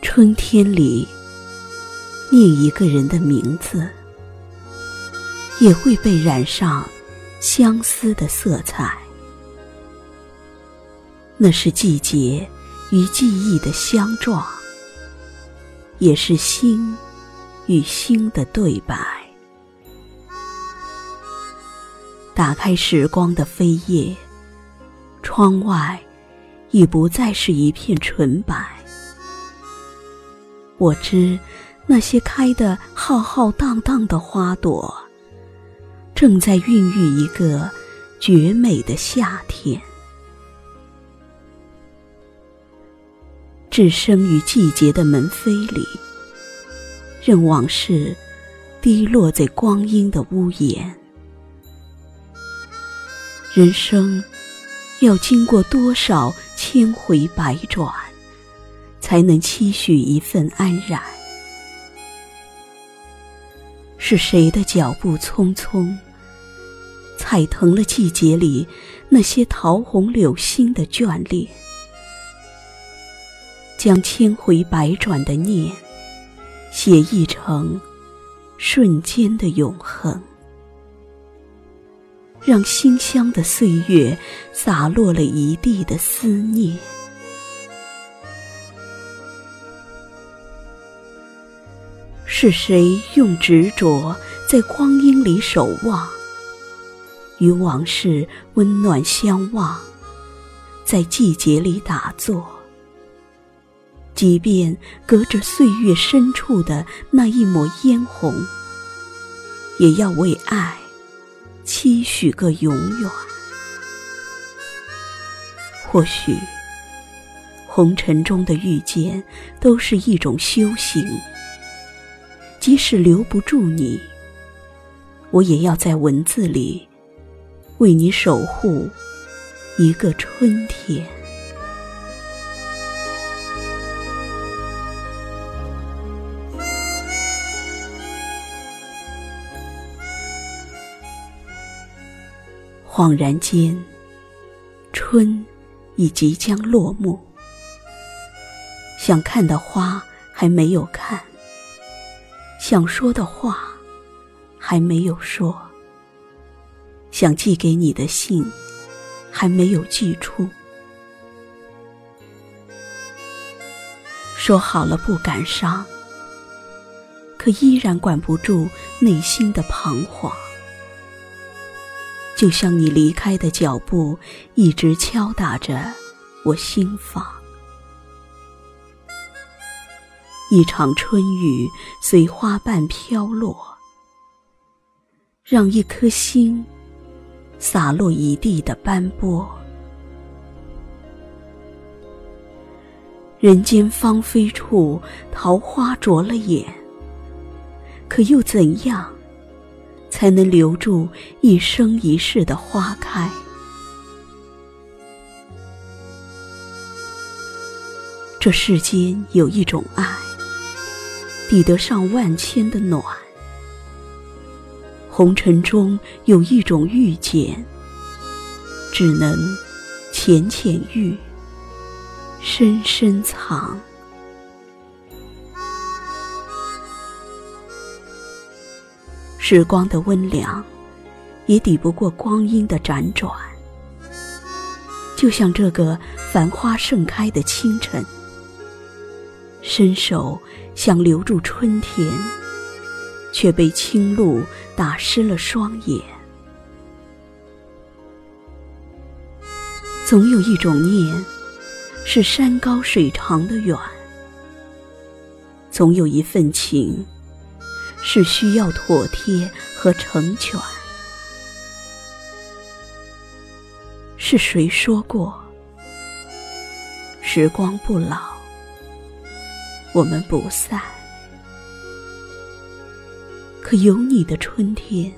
春天里，念一个人的名字，也会被染上相思的色彩。那是季节与记忆的相撞，也是心与心的对白。打开时光的扉页，窗外已不再是一片纯白。我知，那些开得浩浩荡荡的花朵，正在孕育一个绝美的夏天。置身于季节的门扉里，任往事滴落在光阴的屋檐。人生要经过多少千回百转，才能期许一份安然？是谁的脚步匆匆，踩疼了季节里那些桃红柳心的眷恋？将千回百转的念，写意成瞬间的永恒，让馨香的岁月洒落了一地的思念。是谁用执着在光阴里守望，与往事温暖相望，在季节里打坐？即便隔着岁月深处的那一抹嫣红，也要为爱期许个永远。或许，红尘中的遇见都是一种修行。即使留不住你，我也要在文字里为你守护一个春天。恍然间，春已即将落幕。想看的花还没有看，想说的话还没有说，想寄给你的信还没有寄出。说好了不感伤，可依然管不住内心的彷徨。就像你离开的脚步，一直敲打着我心房。一场春雨随花瓣飘落，让一颗心洒落一地的斑驳。人间芳菲处，桃花灼了眼，可又怎样？才能留住一生一世的花开。这世间有一种爱，抵得上万千的暖；红尘中有一种遇见，只能浅浅遇，深深藏。时光的温凉，也抵不过光阴的辗转。就像这个繁花盛开的清晨，伸手想留住春天，却被清露打湿了双眼。总有一种念，是山高水长的远；总有一份情。是需要妥帖和成全。是谁说过，时光不老，我们不散？可有你的春天，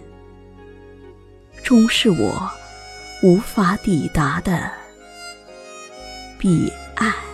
终是我无法抵达的彼岸。